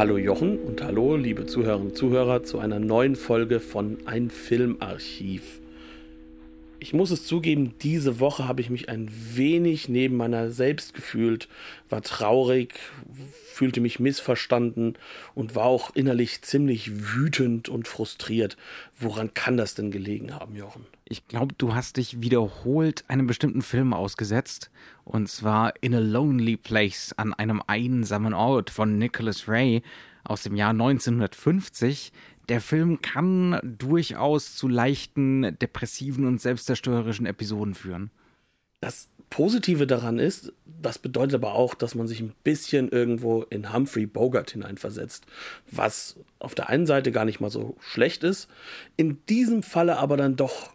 Hallo Jochen und hallo liebe Zuhörerinnen und Zuhörer zu einer neuen Folge von Ein Filmarchiv. Ich muss es zugeben, diese Woche habe ich mich ein wenig neben meiner selbst gefühlt, war traurig, fühlte mich missverstanden und war auch innerlich ziemlich wütend und frustriert. Woran kann das denn gelegen haben, Jochen? Ich glaube, du hast dich wiederholt einem bestimmten Film ausgesetzt. Und zwar In a Lonely Place an einem einsamen Ort von Nicholas Ray aus dem Jahr 1950. Der Film kann durchaus zu leichten, depressiven und selbstzerstörerischen Episoden führen. Das Positive daran ist, das bedeutet aber auch, dass man sich ein bisschen irgendwo in Humphrey Bogart hineinversetzt, was auf der einen Seite gar nicht mal so schlecht ist, in diesem Falle aber dann doch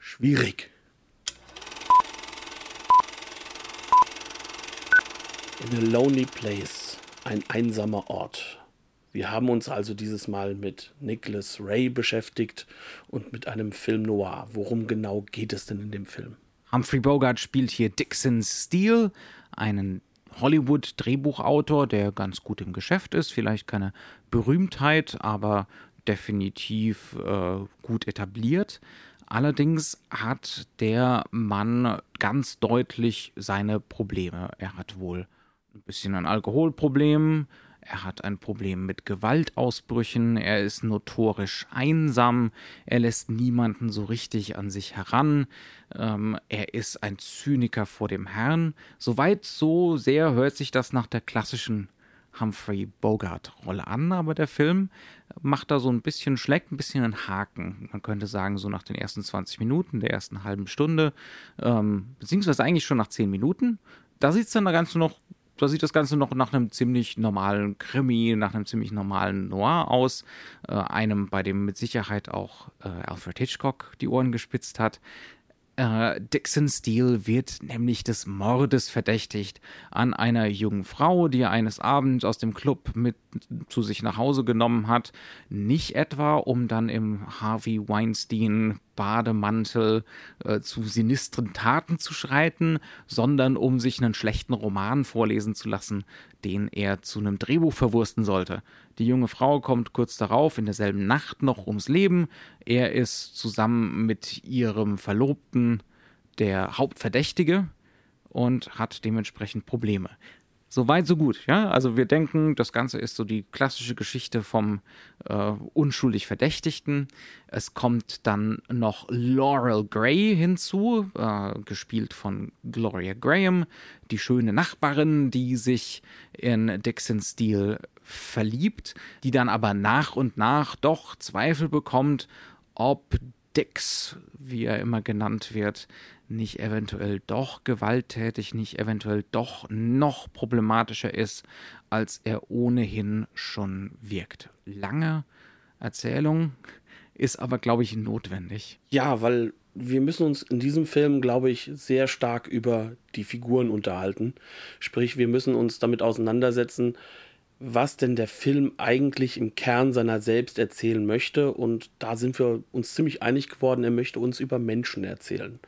schwierig. In a lonely place, ein einsamer Ort. Wir haben uns also dieses Mal mit Nicholas Ray beschäftigt und mit einem Film noir. Worum genau geht es denn in dem Film? Humphrey Bogart spielt hier Dixon Steele, einen Hollywood-Drehbuchautor, der ganz gut im Geschäft ist, vielleicht keine Berühmtheit, aber definitiv äh, gut etabliert. Allerdings hat der Mann ganz deutlich seine Probleme. Er hat wohl ein bisschen ein Alkoholproblem, er hat ein Problem mit Gewaltausbrüchen, er ist notorisch einsam, er lässt niemanden so richtig an sich heran, ähm, er ist ein Zyniker vor dem Herrn. Soweit so sehr hört sich das nach der klassischen Humphrey Bogart-Rolle an, aber der Film macht da so ein bisschen, schlägt ein bisschen einen Haken. Man könnte sagen, so nach den ersten 20 Minuten, der ersten halben Stunde, ähm, beziehungsweise eigentlich schon nach 10 Minuten. Da sieht es dann ganz noch da sieht das Ganze noch nach einem ziemlich normalen Krimi, nach einem ziemlich normalen Noir aus. Äh, einem, bei dem mit Sicherheit auch äh, Alfred Hitchcock die Ohren gespitzt hat. Äh, Dixon Steele wird nämlich des Mordes verdächtigt an einer jungen Frau, die er eines Abends aus dem Club mit zu sich nach Hause genommen hat. Nicht etwa, um dann im Harvey Weinstein Bademantel äh, zu sinistren Taten zu schreiten, sondern um sich einen schlechten Roman vorlesen zu lassen, den er zu einem Drehbuch verwursten sollte. Die junge Frau kommt kurz darauf in derselben Nacht noch ums Leben. Er ist zusammen mit ihrem Verlobten der Hauptverdächtige und hat dementsprechend Probleme. So weit, so gut, ja. Also wir denken, das Ganze ist so die klassische Geschichte vom äh, unschuldig Verdächtigten. Es kommt dann noch Laurel Gray hinzu, äh, gespielt von Gloria Graham, die schöne Nachbarin, die sich in Dixon Steele verliebt, die dann aber nach und nach doch Zweifel bekommt, ob Dix, wie er immer genannt wird, nicht eventuell doch gewalttätig, nicht eventuell doch noch problematischer ist, als er ohnehin schon wirkt. Lange Erzählung ist aber, glaube ich, notwendig. Ja, weil wir müssen uns in diesem Film, glaube ich, sehr stark über die Figuren unterhalten. Sprich, wir müssen uns damit auseinandersetzen, was denn der Film eigentlich im Kern seiner selbst erzählen möchte. Und da sind wir uns ziemlich einig geworden, er möchte uns über Menschen erzählen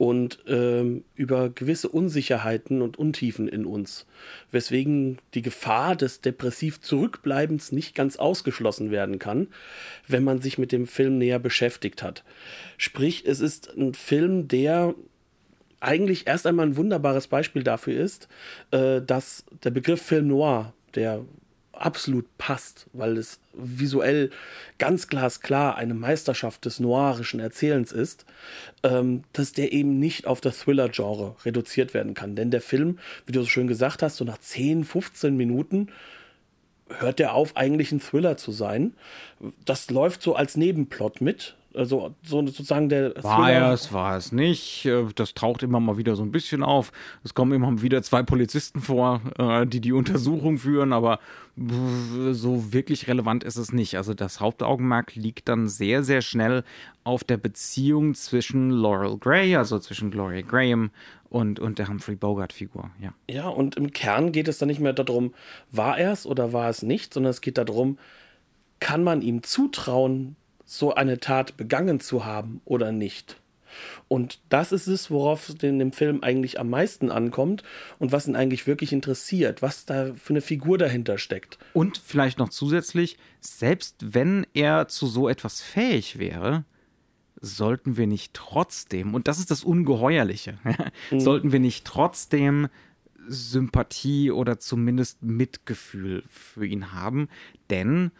und ähm, über gewisse Unsicherheiten und Untiefen in uns, weswegen die Gefahr des depressiv Zurückbleibens nicht ganz ausgeschlossen werden kann, wenn man sich mit dem Film näher beschäftigt hat. Sprich, es ist ein Film, der eigentlich erst einmal ein wunderbares Beispiel dafür ist, äh, dass der Begriff Film Noir, der absolut passt, weil es visuell ganz glasklar eine Meisterschaft des noirischen Erzählens ist, ähm, dass der eben nicht auf das Thriller-Genre reduziert werden kann. Denn der Film, wie du so schön gesagt hast, so nach 10, 15 Minuten hört der auf, eigentlich ein Thriller zu sein. Das läuft so als Nebenplot mit. Also so sozusagen der War er es, war es nicht. Äh, das taucht immer mal wieder so ein bisschen auf. Es kommen immer wieder zwei Polizisten vor, äh, die die Untersuchung führen, aber so wirklich relevant ist es nicht. Also das Hauptaugenmerk liegt dann sehr, sehr schnell auf der Beziehung zwischen Laurel Gray, also zwischen Gloria Graham und, und der Humphrey Bogart-Figur. Ja. ja, und im Kern geht es dann nicht mehr darum, war er es oder war es nicht, sondern es geht darum, kann man ihm zutrauen, so eine Tat begangen zu haben oder nicht. Und das ist es, worauf es in dem Film eigentlich am meisten ankommt und was ihn eigentlich wirklich interessiert, was da für eine Figur dahinter steckt. Und vielleicht noch zusätzlich, selbst wenn er zu so etwas fähig wäre, sollten wir nicht trotzdem, und das ist das Ungeheuerliche, mhm. sollten wir nicht trotzdem Sympathie oder zumindest Mitgefühl für ihn haben, denn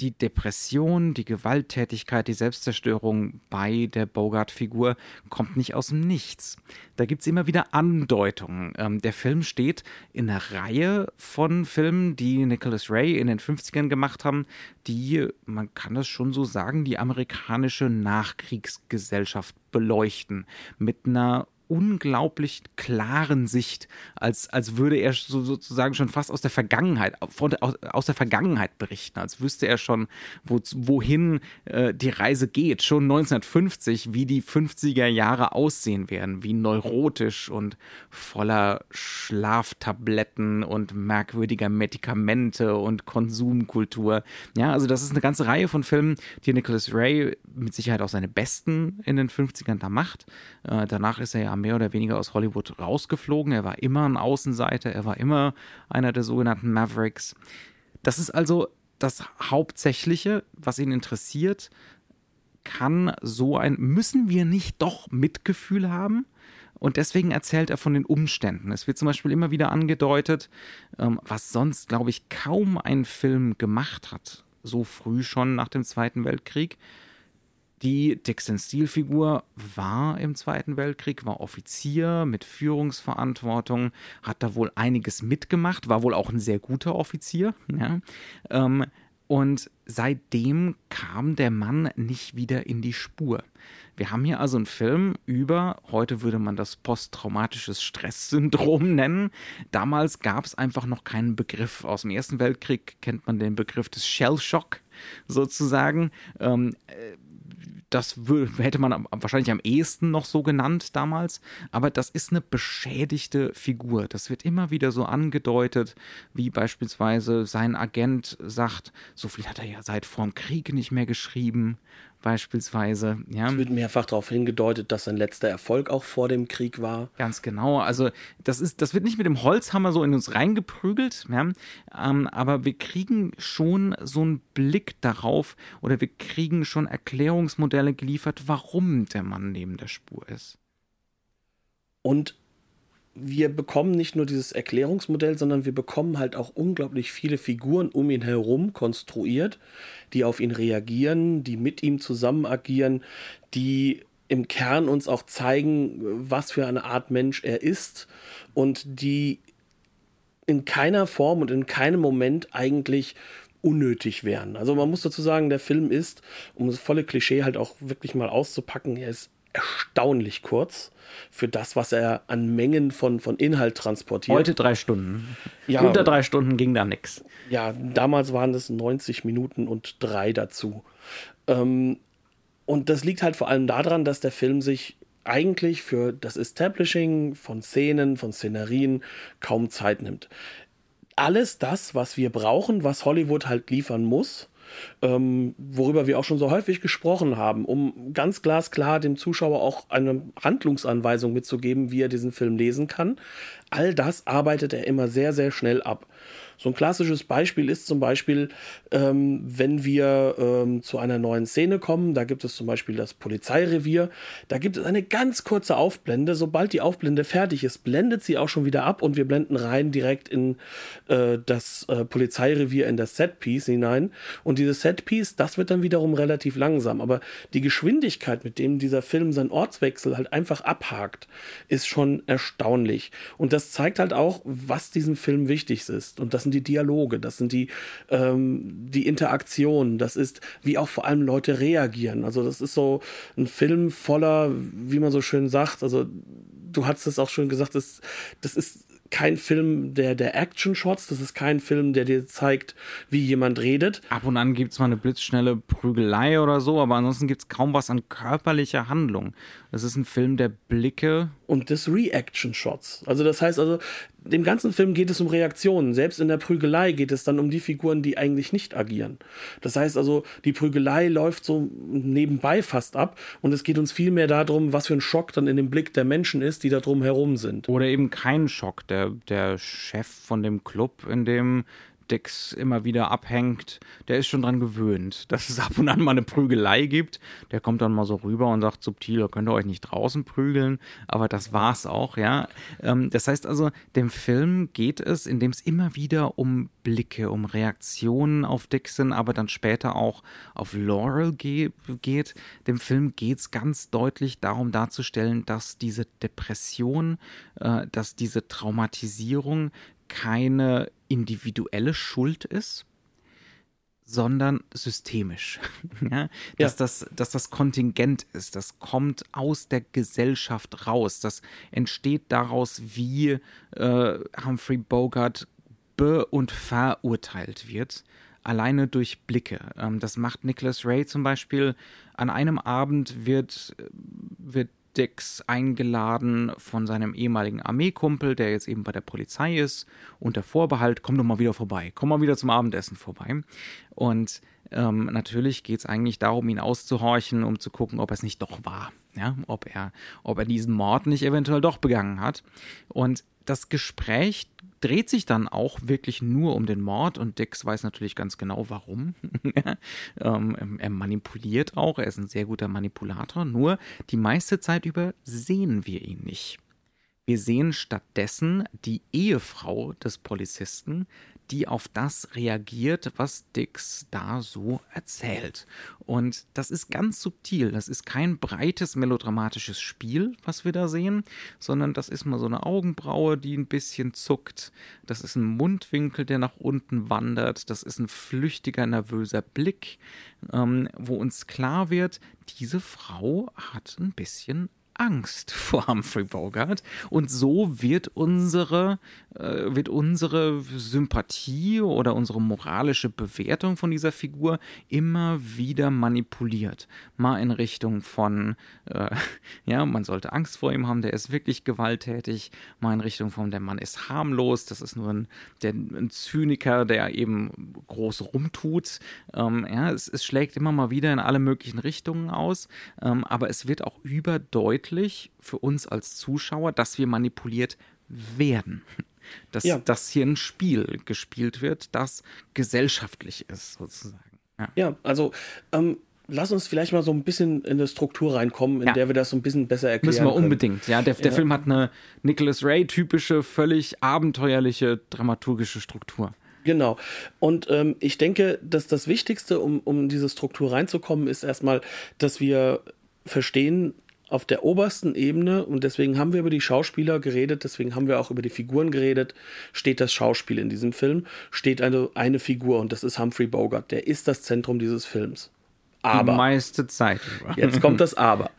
die Depression, die Gewalttätigkeit, die Selbstzerstörung bei der Bogart-Figur kommt nicht aus dem Nichts. Da gibt es immer wieder Andeutungen. Ähm, der Film steht in einer Reihe von Filmen, die Nicholas Ray in den 50ern gemacht haben, die, man kann das schon so sagen, die amerikanische Nachkriegsgesellschaft beleuchten. Mit einer unglaublich klaren Sicht, als, als würde er so, sozusagen schon fast aus der Vergangenheit, von, aus, aus der Vergangenheit berichten, als wüsste er schon, wo, wohin äh, die Reise geht, schon 1950, wie die 50er Jahre aussehen werden, wie neurotisch und voller Schlaftabletten und merkwürdiger Medikamente und Konsumkultur. Ja, also das ist eine ganze Reihe von Filmen, die Nicholas Ray mit Sicherheit auch seine besten in den 50ern da macht. Äh, danach ist er ja mehr oder weniger aus Hollywood rausgeflogen. Er war immer ein Außenseiter, er war immer einer der sogenannten Mavericks. Das ist also das Hauptsächliche, was ihn interessiert. Kann so ein, müssen wir nicht doch Mitgefühl haben? Und deswegen erzählt er von den Umständen. Es wird zum Beispiel immer wieder angedeutet, ähm, was sonst, glaube ich, kaum ein Film gemacht hat, so früh schon nach dem Zweiten Weltkrieg. Die Dixon Steele-Figur war im Zweiten Weltkrieg, war Offizier mit Führungsverantwortung, hat da wohl einiges mitgemacht, war wohl auch ein sehr guter Offizier. Ja? Ähm, und seitdem kam der Mann nicht wieder in die Spur. Wir haben hier also einen Film über, heute würde man das posttraumatisches Stresssyndrom nennen. Damals gab es einfach noch keinen Begriff. Aus dem Ersten Weltkrieg kennt man den Begriff des Shellshock sozusagen. Ähm, äh, das hätte man wahrscheinlich am ehesten noch so genannt damals, aber das ist eine beschädigte Figur. Das wird immer wieder so angedeutet, wie beispielsweise sein Agent sagt, so viel hat er ja seit vorm Krieg nicht mehr geschrieben beispielsweise. Ja. Es wird mehrfach darauf hingedeutet, dass sein letzter Erfolg auch vor dem Krieg war. Ganz genau. Also das ist, das wird nicht mit dem Holzhammer so in uns reingeprügelt, ja. ähm, aber wir kriegen schon so einen Blick darauf oder wir kriegen schon Erklärungsmodelle geliefert, warum der Mann neben der Spur ist. Und wir bekommen nicht nur dieses Erklärungsmodell, sondern wir bekommen halt auch unglaublich viele Figuren um ihn herum konstruiert, die auf ihn reagieren, die mit ihm zusammen agieren, die im Kern uns auch zeigen, was für eine Art Mensch er ist und die in keiner Form und in keinem Moment eigentlich unnötig wären. Also man muss dazu sagen, der Film ist, um das volle Klischee halt auch wirklich mal auszupacken, er ist erstaunlich kurz für das, was er an Mengen von, von Inhalt transportiert. Heute drei Stunden. Ja, Unter drei Stunden ging da nichts. Ja, damals waren es 90 Minuten und drei dazu. Ähm, und das liegt halt vor allem daran, dass der Film sich eigentlich für das Establishing von Szenen, von Szenerien kaum Zeit nimmt. Alles das, was wir brauchen, was Hollywood halt liefern muss, ähm, worüber wir auch schon so häufig gesprochen haben, um ganz glasklar dem Zuschauer auch eine Handlungsanweisung mitzugeben, wie er diesen Film lesen kann. All das arbeitet er immer sehr, sehr schnell ab. So ein klassisches Beispiel ist zum Beispiel, ähm, wenn wir ähm, zu einer neuen Szene kommen, da gibt es zum Beispiel das Polizeirevier, da gibt es eine ganz kurze Aufblende. Sobald die Aufblende fertig ist, blendet sie auch schon wieder ab und wir blenden rein direkt in äh, das äh, Polizeirevier, in das Setpiece hinein. Und dieses Setpiece, das wird dann wiederum relativ langsam. Aber die Geschwindigkeit, mit dem dieser Film seinen Ortswechsel halt einfach abhakt, ist schon erstaunlich. Und das zeigt halt auch, was diesem Film wichtig ist. Und das sind die Dialoge, das sind die, ähm, die Interaktionen, das ist, wie auch vor allem Leute reagieren. Also das ist so ein Film voller, wie man so schön sagt, also du hast es auch schon gesagt, das, das ist kein Film der, der Action-Shots, das ist kein Film, der dir zeigt, wie jemand redet. Ab und an gibt es mal eine blitzschnelle Prügelei oder so, aber ansonsten gibt es kaum was an körperlicher Handlung. Das ist ein Film der Blicke. Und des Reaction-Shots. Also das heißt also, dem ganzen Film geht es um Reaktionen. Selbst in der Prügelei geht es dann um die Figuren, die eigentlich nicht agieren. Das heißt also, die Prügelei läuft so nebenbei fast ab und es geht uns viel mehr darum, was für ein Schock dann in dem Blick der Menschen ist, die da drum herum sind. Oder eben kein Schock. Der, der Chef von dem Club, in dem Dix immer wieder abhängt, der ist schon dran gewöhnt, dass es ab und an mal eine Prügelei gibt. Der kommt dann mal so rüber und sagt subtil, könnt ihr euch nicht draußen prügeln, aber das war's auch, ja. Ähm, das heißt also, dem Film geht es, indem es immer wieder um Blicke, um Reaktionen auf Dixon, aber dann später auch auf Laurel ge geht. Dem Film geht es ganz deutlich darum darzustellen, dass diese Depression, äh, dass diese Traumatisierung keine individuelle Schuld ist, sondern systemisch. ja? Dass, ja. Das, dass das Kontingent ist, das kommt aus der Gesellschaft raus, das entsteht daraus, wie äh, Humphrey Bogart be- und verurteilt wird, alleine durch Blicke. Ähm, das macht Nicholas Ray zum Beispiel. An einem Abend wird, wird Dix eingeladen von seinem ehemaligen Armeekumpel, der jetzt eben bei der Polizei ist, unter Vorbehalt, komm doch mal wieder vorbei, komm mal wieder zum Abendessen vorbei. Und ähm, natürlich geht es eigentlich darum, ihn auszuhorchen, um zu gucken, ob er es nicht doch war. Ja, ob er, ob er diesen Mord nicht eventuell doch begangen hat. Und das Gespräch dreht sich dann auch wirklich nur um den Mord und Dix weiß natürlich ganz genau warum. ähm, er manipuliert auch, er ist ein sehr guter Manipulator, nur die meiste Zeit über sehen wir ihn nicht. Wir sehen stattdessen die Ehefrau des Polizisten, die auf das reagiert, was Dix da so erzählt. Und das ist ganz subtil. Das ist kein breites melodramatisches Spiel, was wir da sehen, sondern das ist mal so eine Augenbraue, die ein bisschen zuckt. Das ist ein Mundwinkel, der nach unten wandert. Das ist ein flüchtiger, nervöser Blick, ähm, wo uns klar wird, diese Frau hat ein bisschen Angst vor Humphrey Bogart und so wird unsere, äh, wird unsere Sympathie oder unsere moralische Bewertung von dieser Figur immer wieder manipuliert. Mal in Richtung von, äh, ja, man sollte Angst vor ihm haben, der ist wirklich gewalttätig, mal in Richtung von, der Mann ist harmlos, das ist nur ein, der, ein Zyniker, der eben groß rumtut. Ähm, ja, es, es, schlägt immer mal wieder in alle möglichen Richtungen aus, ähm, aber es wird auch überdeutlich deutlich für uns als Zuschauer, dass wir manipuliert werden. Dass, ja. dass hier ein Spiel gespielt wird, das gesellschaftlich ist, sozusagen. Ja, ja also ähm, lass uns vielleicht mal so ein bisschen in eine Struktur reinkommen, in ja. der wir das so ein bisschen besser erklären Müssen wir unbedingt. Ja, der, der Film hat eine Nicholas Ray-typische, völlig abenteuerliche dramaturgische Struktur. Genau. Und ähm, ich denke, dass das Wichtigste, um, um diese Struktur reinzukommen, ist erstmal, dass wir verstehen, auf der obersten Ebene, und deswegen haben wir über die Schauspieler geredet, deswegen haben wir auch über die Figuren geredet, steht das Schauspiel in diesem Film, steht eine, eine Figur und das ist Humphrey Bogart. Der ist das Zentrum dieses Films. Aber. Die meiste Zeit. Jetzt kommt das Aber.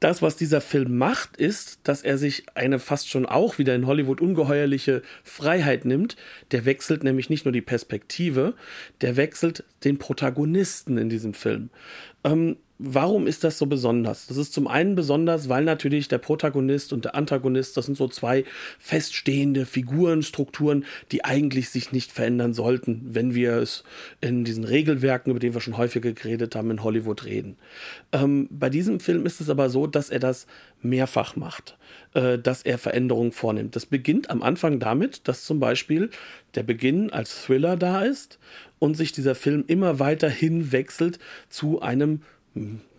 Das, was dieser Film macht, ist, dass er sich eine fast schon auch wieder in Hollywood ungeheuerliche Freiheit nimmt. Der wechselt nämlich nicht nur die Perspektive, der wechselt den Protagonisten in diesem Film. Ähm, Warum ist das so besonders? Das ist zum einen besonders, weil natürlich der Protagonist und der Antagonist, das sind so zwei feststehende Figurenstrukturen, die eigentlich sich nicht verändern sollten, wenn wir es in diesen Regelwerken, über die wir schon häufiger geredet haben, in Hollywood reden. Ähm, bei diesem Film ist es aber so, dass er das mehrfach macht, äh, dass er Veränderungen vornimmt. Das beginnt am Anfang damit, dass zum Beispiel der Beginn als Thriller da ist und sich dieser Film immer weiter hinwechselt zu einem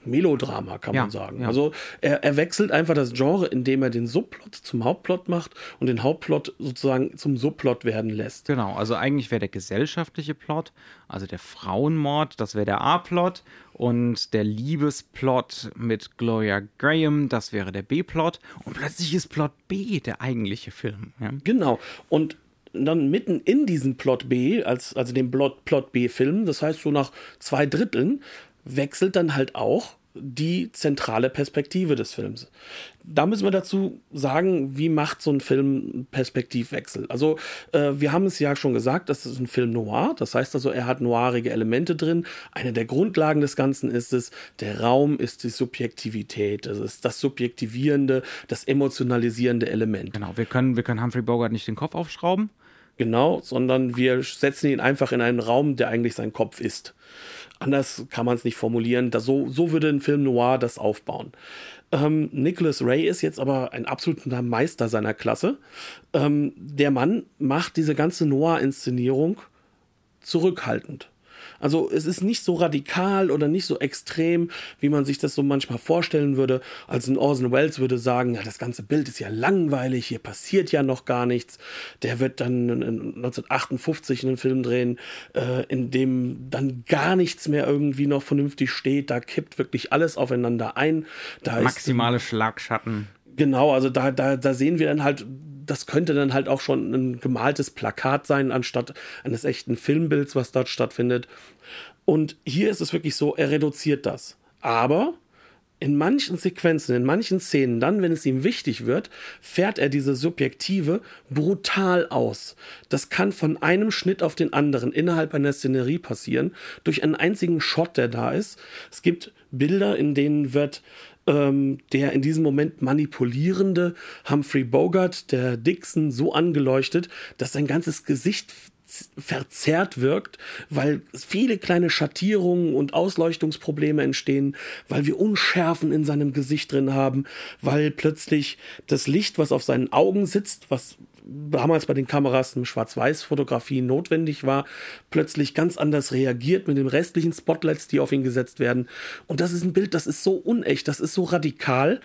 Melodrama, kann ja, man sagen. Ja. Also er, er, wechselt einfach das Genre, indem er den Subplot zum Hauptplot macht und den Hauptplot sozusagen zum Subplot werden lässt. Genau, also eigentlich wäre der gesellschaftliche Plot, also der Frauenmord, das wäre der A-Plot und der Liebesplot mit Gloria Graham, das wäre der B-Plot und plötzlich ist Plot B der eigentliche Film. Ja? Genau, und dann mitten in diesen Plot B, als, also dem Plot, Plot B-Film, das heißt so nach zwei Dritteln, wechselt dann halt auch die zentrale Perspektive des Films. Da müssen wir dazu sagen, wie macht so ein Film Perspektivwechsel? Also äh, wir haben es ja schon gesagt, das ist ein Film noir, das heißt also, er hat noirige Elemente drin. Eine der Grundlagen des Ganzen ist es, der Raum ist die Subjektivität, das ist das subjektivierende, das emotionalisierende Element. Genau, wir können, wir können Humphrey Bogart nicht den Kopf aufschrauben. Genau, sondern wir setzen ihn einfach in einen Raum, der eigentlich sein Kopf ist. Anders kann man es nicht formulieren. Das, so, so würde ein Film noir das aufbauen. Ähm, Nicholas Ray ist jetzt aber ein absoluter Meister seiner Klasse. Ähm, der Mann macht diese ganze Noir-Inszenierung zurückhaltend. Also es ist nicht so radikal oder nicht so extrem, wie man sich das so manchmal vorstellen würde. Also ein Orson Welles würde sagen, ja, das ganze Bild ist ja langweilig, hier passiert ja noch gar nichts. Der wird dann 1958 einen Film drehen, äh, in dem dann gar nichts mehr irgendwie noch vernünftig steht. Da kippt wirklich alles aufeinander ein. Da Maximale ist, Schlagschatten. Genau, also da, da, da sehen wir dann halt das könnte dann halt auch schon ein gemaltes Plakat sein, anstatt eines echten Filmbilds, was dort stattfindet. Und hier ist es wirklich so, er reduziert das. Aber in manchen Sequenzen, in manchen Szenen, dann, wenn es ihm wichtig wird, fährt er diese Subjektive brutal aus. Das kann von einem Schnitt auf den anderen innerhalb einer Szenerie passieren, durch einen einzigen Shot, der da ist. Es gibt Bilder, in denen wird ähm, der in diesem Moment manipulierende Humphrey Bogart, der Dixon, so angeleuchtet, dass sein ganzes Gesicht verzerrt wirkt, weil viele kleine Schattierungen und Ausleuchtungsprobleme entstehen, weil wir Unschärfen in seinem Gesicht drin haben, weil plötzlich das Licht, was auf seinen Augen sitzt, was damals bei den Kameras im Schwarz-Weiß-Fotografie notwendig war, plötzlich ganz anders reagiert mit den restlichen Spotlights, die auf ihn gesetzt werden. Und das ist ein Bild, das ist so unecht, das ist so radikal,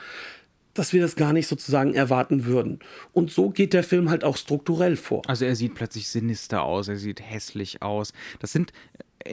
dass wir das gar nicht sozusagen erwarten würden. Und so geht der Film halt auch strukturell vor. Also er sieht plötzlich sinister aus, er sieht hässlich aus. Das sind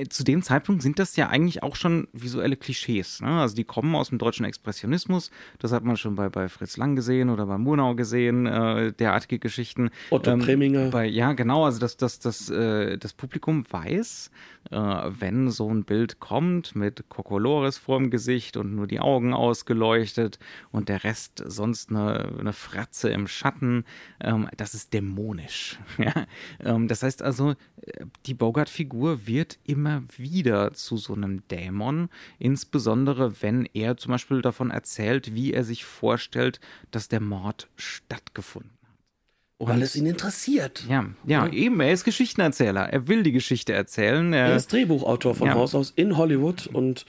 zu dem Zeitpunkt sind das ja eigentlich auch schon visuelle Klischees. Ne? Also die kommen aus dem deutschen Expressionismus. Das hat man schon bei, bei Fritz Lang gesehen oder bei Murnau gesehen, äh, derartige Geschichten. Otto ähm, Preminger. Bei, ja, genau. Also das, das, das, äh, das Publikum weiß, äh, wenn so ein Bild kommt mit Kokolores vorm Gesicht und nur die Augen ausgeleuchtet und der Rest sonst eine, eine Fratze im Schatten, ähm, das ist dämonisch. ja? ähm, das heißt also, äh, die Bogart-Figur wird immer wieder zu so einem Dämon, insbesondere wenn er zum Beispiel davon erzählt, wie er sich vorstellt, dass der Mord stattgefunden und Weil es ihn interessiert. Ja, ja, ja, eben. Er ist Geschichtenerzähler. Er will die Geschichte erzählen. Er, er ist Drehbuchautor von ja. Haus aus in Hollywood. Und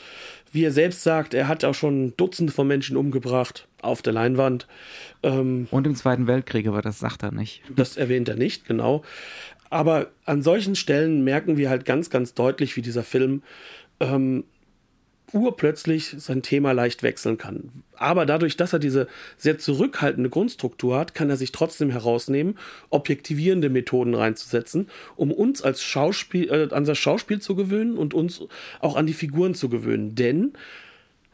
wie er selbst sagt, er hat auch schon Dutzende von Menschen umgebracht auf der Leinwand. Ähm, und im Zweiten Weltkrieg, aber das sagt er nicht. Das erwähnt er nicht, genau. Aber an solchen Stellen merken wir halt ganz, ganz deutlich, wie dieser Film ähm, urplötzlich sein Thema leicht wechseln kann. Aber dadurch, dass er diese sehr zurückhaltende Grundstruktur hat, kann er sich trotzdem herausnehmen, objektivierende Methoden reinzusetzen, um uns als Schauspiel, äh, an das Schauspiel zu gewöhnen und uns auch an die Figuren zu gewöhnen. Denn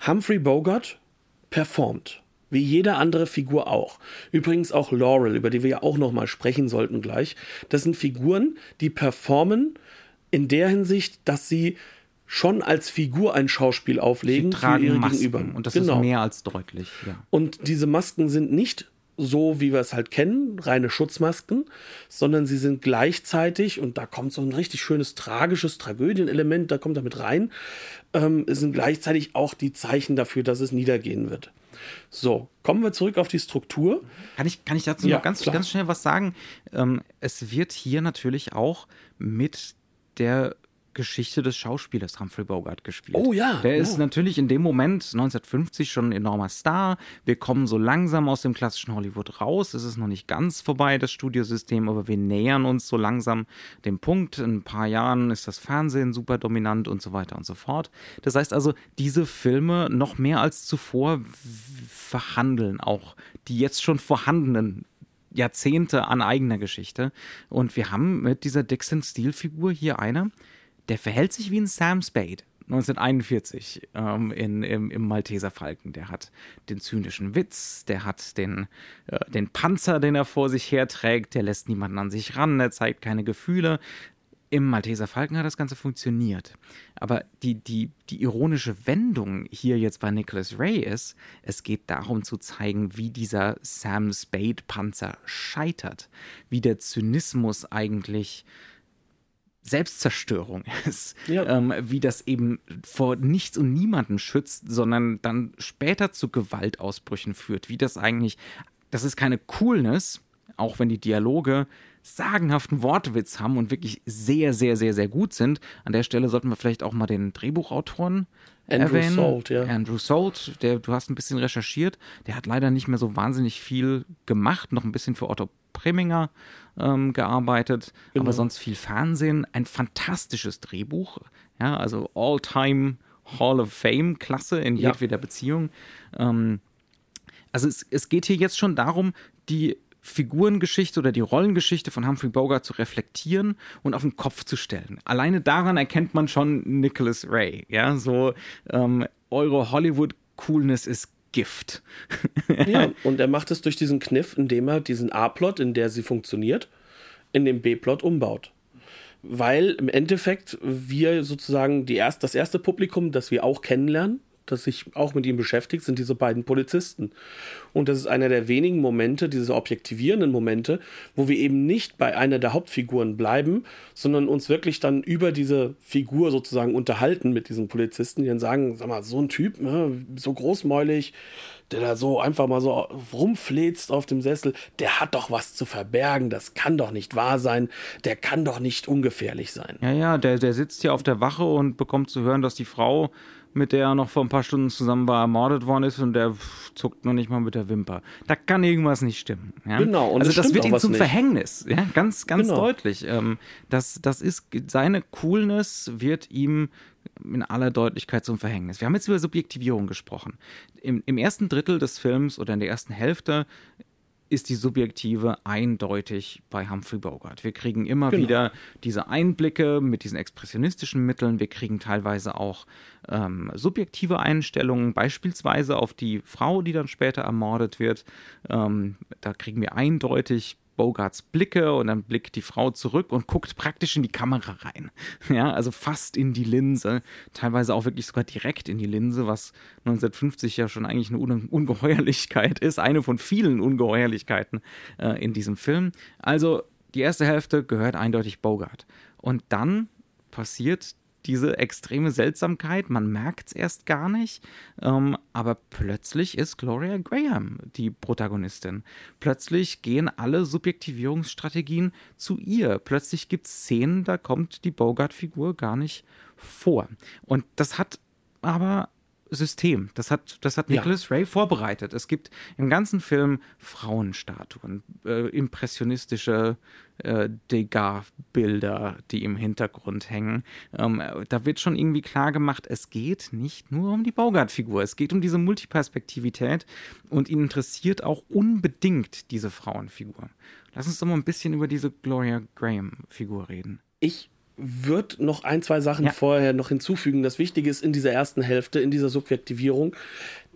Humphrey Bogart performt. Wie jede andere Figur auch. Übrigens auch Laurel, über die wir ja auch nochmal sprechen sollten gleich. Das sind Figuren, die performen in der Hinsicht, dass sie schon als Figur ein Schauspiel auflegen Sie tragen für ihre Masken Gegenüber. Und das genau. ist mehr als deutlich. Ja. Und diese Masken sind nicht so, wie wir es halt kennen, reine Schutzmasken, sondern sie sind gleichzeitig, und da kommt so ein richtig schönes tragisches Tragödienelement, da kommt damit rein, ähm, sind gleichzeitig auch die Zeichen dafür, dass es niedergehen wird. So, kommen wir zurück auf die Struktur. Kann ich, kann ich dazu ja, noch ganz, ganz schnell was sagen? Ähm, es wird hier natürlich auch mit der Geschichte des Schauspielers Humphrey Bogart gespielt. Oh ja. Der ist natürlich in dem Moment 1950 schon ein enormer Star. Wir kommen so langsam aus dem klassischen Hollywood raus. Es ist noch nicht ganz vorbei, das Studiosystem, aber wir nähern uns so langsam dem Punkt. In ein paar Jahren ist das Fernsehen super dominant und so weiter und so fort. Das heißt also, diese Filme noch mehr als zuvor verhandeln auch die jetzt schon vorhandenen Jahrzehnte an eigener Geschichte. Und wir haben mit dieser Dixon Steel-Figur hier eine, der verhält sich wie ein Sam Spade. 1941 ähm, in, im, im Malteser Falken. Der hat den zynischen Witz, der hat den, äh, den Panzer, den er vor sich herträgt, der lässt niemanden an sich ran, der zeigt keine Gefühle. Im Malteser Falken hat das Ganze funktioniert. Aber die, die, die ironische Wendung hier jetzt bei Nicholas Ray ist, es geht darum zu zeigen, wie dieser Sam Spade Panzer scheitert, wie der Zynismus eigentlich Selbstzerstörung ist, ja. ähm, wie das eben vor nichts und niemandem schützt, sondern dann später zu Gewaltausbrüchen führt, wie das eigentlich, das ist keine Coolness, auch wenn die Dialoge sagenhaften Wortwitz haben und wirklich sehr, sehr, sehr, sehr gut sind. An der Stelle sollten wir vielleicht auch mal den Drehbuchautoren Andrew erwähnen. Salt, ja. Andrew Salt, der, du hast ein bisschen recherchiert, der hat leider nicht mehr so wahnsinnig viel gemacht, noch ein bisschen für Otto Preminger ähm, gearbeitet, genau. aber sonst viel Fernsehen. Ein fantastisches Drehbuch, ja, also All-Time Hall of Fame Klasse in ja. jedweder Beziehung. Ähm, also es, es geht hier jetzt schon darum, die Figurengeschichte oder die Rollengeschichte von Humphrey Bogart zu reflektieren und auf den Kopf zu stellen. Alleine daran erkennt man schon Nicholas Ray. Ja, so ähm, eure Hollywood-Coolness ist Gift. ja, und er macht es durch diesen Kniff, indem er diesen A-Plot, in der sie funktioniert, in den B-Plot umbaut. Weil im Endeffekt wir sozusagen die erst, das erste Publikum, das wir auch kennenlernen, das sich auch mit ihm beschäftigt, sind diese beiden Polizisten. Und das ist einer der wenigen Momente, diese objektivierenden Momente, wo wir eben nicht bei einer der Hauptfiguren bleiben, sondern uns wirklich dann über diese Figur sozusagen unterhalten mit diesen Polizisten, die dann sagen, sag mal, so ein Typ, ne, so großmäulig, der da so einfach mal so rumfläzt auf dem Sessel, der hat doch was zu verbergen, das kann doch nicht wahr sein, der kann doch nicht ungefährlich sein. Ja, ja, der, der sitzt hier auf der Wache und bekommt zu hören, dass die Frau mit der er noch vor ein paar Stunden zusammen war, ermordet worden ist und der zuckt noch nicht mal mit der Wimper. Da kann irgendwas nicht stimmen. Ja? Genau. Und also das, das wird ihm zum nicht. Verhängnis, ja, ganz, ganz genau. deutlich. Ähm, das, das ist seine Coolness wird ihm in aller Deutlichkeit zum Verhängnis. Wir haben jetzt über Subjektivierung gesprochen. Im, Im ersten Drittel des Films oder in der ersten Hälfte ist die subjektive eindeutig bei Humphrey Bogart. Wir kriegen immer genau. wieder diese Einblicke mit diesen expressionistischen Mitteln. Wir kriegen teilweise auch ähm, subjektive Einstellungen, beispielsweise auf die Frau, die dann später ermordet wird. Ähm, da kriegen wir eindeutig Bogarts Blicke und dann blickt die Frau zurück und guckt praktisch in die Kamera rein. Ja, also fast in die Linse, teilweise auch wirklich sogar direkt in die Linse, was 1950 ja schon eigentlich eine Ungeheuerlichkeit ist, eine von vielen Ungeheuerlichkeiten äh, in diesem Film. Also die erste Hälfte gehört eindeutig Bogart. Und dann passiert diese extreme Seltsamkeit. Man merkt es erst gar nicht. Ähm, aber plötzlich ist Gloria Graham die Protagonistin. Plötzlich gehen alle Subjektivierungsstrategien zu ihr. Plötzlich gibt es Szenen, da kommt die Bogart-Figur gar nicht vor. Und das hat aber System. Das hat, das hat Nicholas ja. Ray vorbereitet. Es gibt im ganzen Film Frauenstatuen, äh, impressionistische äh, Degas-Bilder, die im Hintergrund hängen. Ähm, da wird schon irgendwie klar gemacht, es geht nicht nur um die Bogart-Figur, es geht um diese Multiperspektivität und ihn interessiert auch unbedingt diese Frauenfigur. Lass uns doch mal ein bisschen über diese Gloria Graham-Figur reden. Ich würde noch ein, zwei Sachen ja. vorher noch hinzufügen. Das Wichtige ist in dieser ersten Hälfte, in dieser Subjektivierung,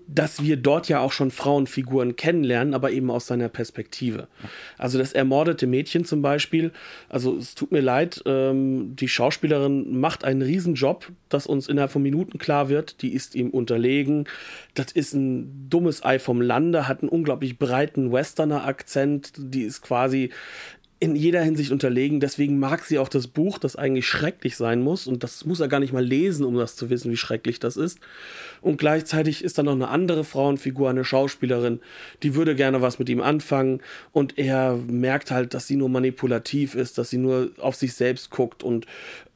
dass wir dort ja auch schon Frauenfiguren kennenlernen, aber eben aus seiner Perspektive. Also das ermordete Mädchen zum Beispiel, also es tut mir leid, ähm, die Schauspielerin macht einen Riesenjob, dass uns innerhalb von Minuten klar wird, die ist ihm unterlegen. Das ist ein dummes Ei vom Lande, hat einen unglaublich breiten Westerner-Akzent, die ist quasi in jeder Hinsicht unterlegen. Deswegen mag sie auch das Buch, das eigentlich schrecklich sein muss. Und das muss er gar nicht mal lesen, um das zu wissen, wie schrecklich das ist. Und gleichzeitig ist da noch eine andere Frauenfigur, eine Schauspielerin, die würde gerne was mit ihm anfangen. Und er merkt halt, dass sie nur manipulativ ist, dass sie nur auf sich selbst guckt und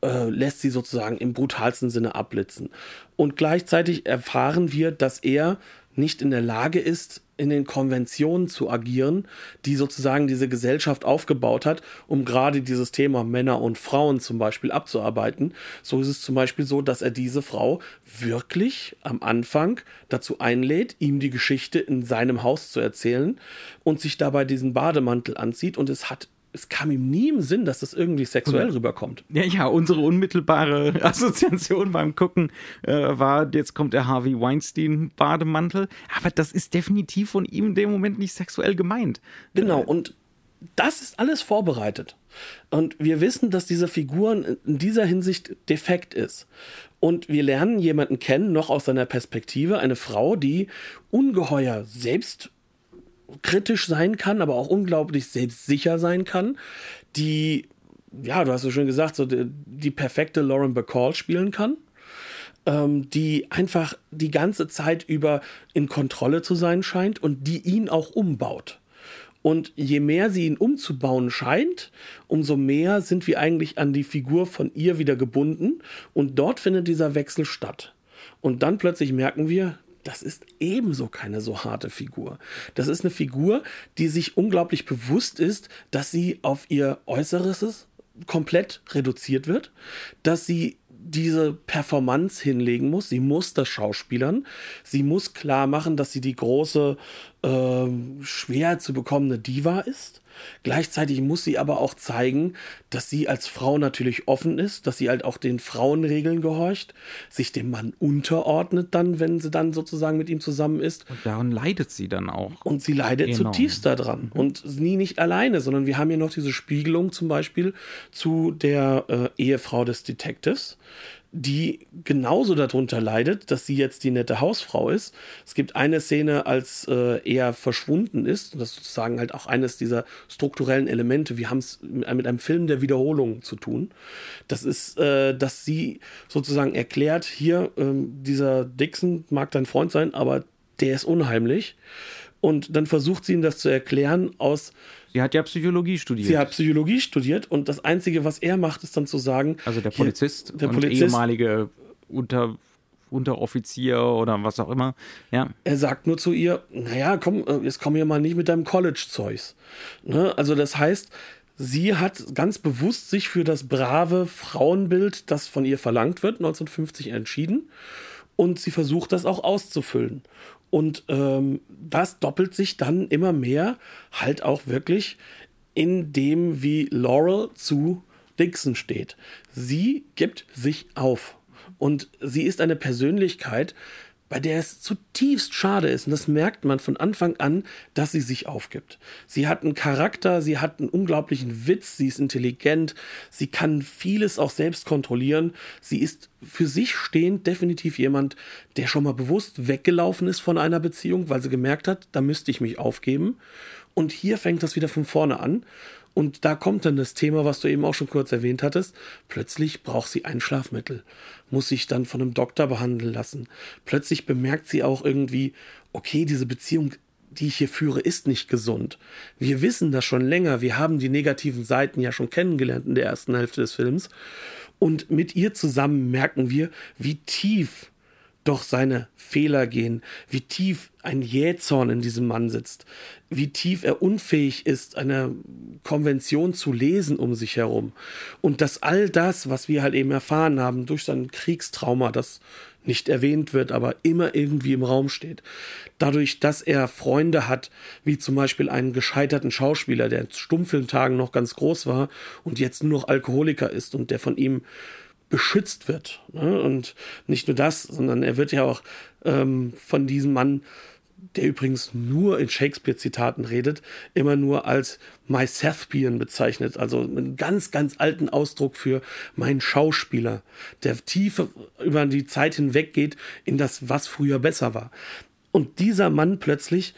äh, lässt sie sozusagen im brutalsten Sinne abblitzen. Und gleichzeitig erfahren wir, dass er nicht in der Lage ist, in den Konventionen zu agieren, die sozusagen diese Gesellschaft aufgebaut hat, um gerade dieses Thema Männer und Frauen zum Beispiel abzuarbeiten. So ist es zum Beispiel so, dass er diese Frau wirklich am Anfang dazu einlädt, ihm die Geschichte in seinem Haus zu erzählen und sich dabei diesen Bademantel anzieht und es hat es kam ihm nie im Sinn, dass das irgendwie sexuell rüberkommt. Ja, ja, unsere unmittelbare Assoziation beim Gucken äh, war, jetzt kommt der Harvey Weinstein-Bademantel. Aber das ist definitiv von ihm in dem Moment nicht sexuell gemeint. Genau, und das ist alles vorbereitet. Und wir wissen, dass diese Figur in dieser Hinsicht defekt ist. Und wir lernen jemanden kennen, noch aus seiner Perspektive, eine Frau, die ungeheuer selbst kritisch sein kann, aber auch unglaublich selbstsicher sein kann, die, ja, du hast es schon gesagt, so die, die perfekte Lauren Bacall spielen kann, ähm, die einfach die ganze Zeit über in Kontrolle zu sein scheint und die ihn auch umbaut. Und je mehr sie ihn umzubauen scheint, umso mehr sind wir eigentlich an die Figur von ihr wieder gebunden. Und dort findet dieser Wechsel statt. Und dann plötzlich merken wir, das ist ebenso keine so harte Figur. Das ist eine Figur, die sich unglaublich bewusst ist, dass sie auf ihr Äußeres komplett reduziert wird, dass sie diese Performance hinlegen muss. Sie muss das Schauspielern. Sie muss klar machen, dass sie die große, äh, schwer zu bekommene Diva ist. Gleichzeitig muss sie aber auch zeigen, dass sie als Frau natürlich offen ist, dass sie halt auch den Frauenregeln gehorcht, sich dem Mann unterordnet dann, wenn sie dann sozusagen mit ihm zusammen ist. Und daran leidet sie dann auch. Und sie leidet genau. zutiefst daran. Mhm. Und nie nicht alleine, sondern wir haben hier noch diese Spiegelung zum Beispiel zu der äh, Ehefrau des Detectives, die genauso darunter leidet, dass sie jetzt die nette Hausfrau ist. Es gibt eine Szene, als äh, er verschwunden ist, und das ist sozusagen halt auch eines dieser strukturellen Elemente. Wir haben es mit, mit, einem Film der Wiederholung zu tun. Das ist, äh, dass sie sozusagen erklärt, hier, äh, dieser Dixon mag dein Freund sein, aber der ist unheimlich. Und dann versucht sie ihm das zu erklären aus Sie hat ja Psychologie studiert. Sie hat Psychologie studiert und das Einzige, was er macht, ist dann zu sagen. Also der Polizist, hier, der Polizist ehemalige Unter, Unteroffizier oder was auch immer. Ja. Er sagt nur zu ihr: Naja, komm, äh, jetzt komm hier mal nicht mit deinem College-Zeugs. Ne? Also, das heißt, sie hat ganz bewusst sich für das brave Frauenbild, das von ihr verlangt wird, 1950 entschieden. Und sie versucht das auch auszufüllen. Und ähm, das doppelt sich dann immer mehr halt auch wirklich in dem, wie Laurel zu Dixon steht. Sie gibt sich auf. Und sie ist eine Persönlichkeit, bei der es zutiefst schade ist, und das merkt man von Anfang an, dass sie sich aufgibt. Sie hat einen Charakter, sie hat einen unglaublichen Witz, sie ist intelligent, sie kann vieles auch selbst kontrollieren. Sie ist für sich stehend definitiv jemand, der schon mal bewusst weggelaufen ist von einer Beziehung, weil sie gemerkt hat, da müsste ich mich aufgeben. Und hier fängt das wieder von vorne an. Und da kommt dann das Thema, was du eben auch schon kurz erwähnt hattest. Plötzlich braucht sie ein Schlafmittel, muss sich dann von einem Doktor behandeln lassen. Plötzlich bemerkt sie auch irgendwie, okay, diese Beziehung, die ich hier führe, ist nicht gesund. Wir wissen das schon länger. Wir haben die negativen Seiten ja schon kennengelernt in der ersten Hälfte des Films. Und mit ihr zusammen merken wir, wie tief doch seine Fehler gehen, wie tief ein Jähzorn in diesem Mann sitzt, wie tief er unfähig ist, eine Konvention zu lesen um sich herum. Und dass all das, was wir halt eben erfahren haben, durch sein Kriegstrauma, das nicht erwähnt wird, aber immer irgendwie im Raum steht. Dadurch, dass er Freunde hat, wie zum Beispiel einen gescheiterten Schauspieler, der in Stummfilmtagen noch ganz groß war und jetzt nur noch Alkoholiker ist und der von ihm beschützt wird. Ne? Und nicht nur das, sondern er wird ja auch ähm, von diesem Mann, der übrigens nur in Shakespeare-Zitaten redet, immer nur als My Thespian bezeichnet. Also einen ganz, ganz alten Ausdruck für mein Schauspieler, der tiefer über die Zeit hinweg geht in das, was früher besser war. Und dieser Mann plötzlich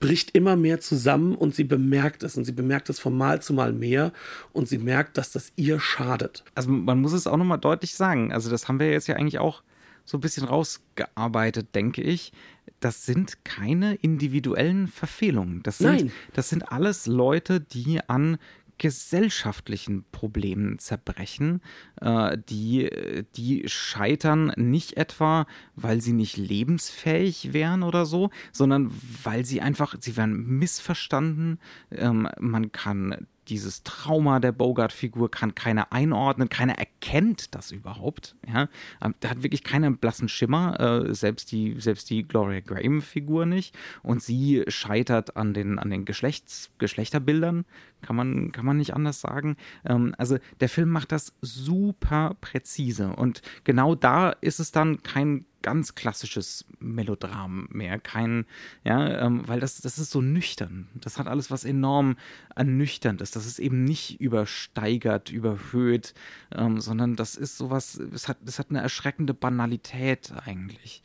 bricht immer mehr zusammen und sie bemerkt es und sie bemerkt es von Mal zu Mal mehr und sie merkt, dass das ihr schadet. Also man muss es auch nochmal deutlich sagen. Also das haben wir jetzt ja eigentlich auch so ein bisschen rausgearbeitet, denke ich. Das sind keine individuellen Verfehlungen. Das sind, Nein. das sind alles Leute, die an gesellschaftlichen Problemen zerbrechen. Äh, die, die scheitern nicht etwa, weil sie nicht lebensfähig wären oder so, sondern weil sie einfach, sie werden missverstanden. Ähm, man kann dieses Trauma der Bogart-Figur kann keiner einordnen, keiner erkennt das überhaupt. Ja? Ähm, da hat wirklich keinen blassen Schimmer, äh, selbst, die, selbst die Gloria Graham-Figur nicht. Und sie scheitert an den, an den Geschlechts, Geschlechterbildern, kann man, kann man nicht anders sagen. Ähm, also der Film macht das super präzise. Und genau da ist es dann kein ganz klassisches Melodram mehr. Kein, ja, ähm, weil das, das ist so nüchtern. Das hat alles was enorm ernüchternd ist. Das ist eben nicht übersteigert, überhöht, ähm, sondern das ist sowas, es hat, es hat eine erschreckende Banalität eigentlich.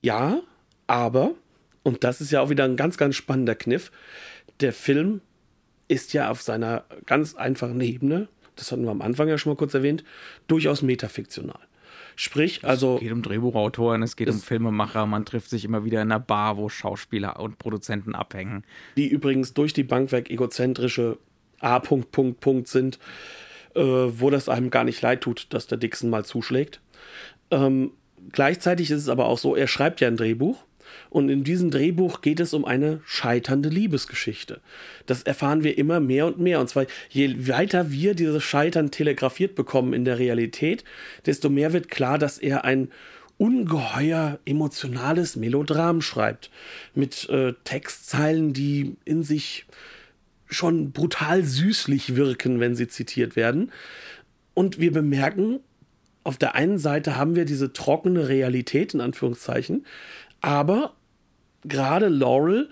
Ja, aber, und das ist ja auch wieder ein ganz, ganz spannender Kniff, der Film ist ja auf seiner ganz einfachen Ebene, das hatten wir am Anfang ja schon mal kurz erwähnt, durchaus metafiktional. Sprich, also. Es geht um Drehbuchautoren, es geht um Filmemacher, man trifft sich immer wieder in einer Bar, wo Schauspieler und Produzenten abhängen. Die übrigens durch die Bank weg egozentrische A. Punkt, Punkt, Punkt sind, äh, wo das einem gar nicht leid tut, dass der Dixon mal zuschlägt. Ähm, gleichzeitig ist es aber auch so, er schreibt ja ein Drehbuch und in diesem Drehbuch geht es um eine scheiternde Liebesgeschichte. Das erfahren wir immer mehr und mehr. Und zwar, je weiter wir dieses Scheitern telegrafiert bekommen in der Realität, desto mehr wird klar, dass er ein ungeheuer emotionales Melodram schreibt. Mit äh, Textzeilen, die in sich schon brutal süßlich wirken, wenn sie zitiert werden. Und wir bemerken, auf der einen Seite haben wir diese trockene Realität, in Anführungszeichen, aber gerade Laurel,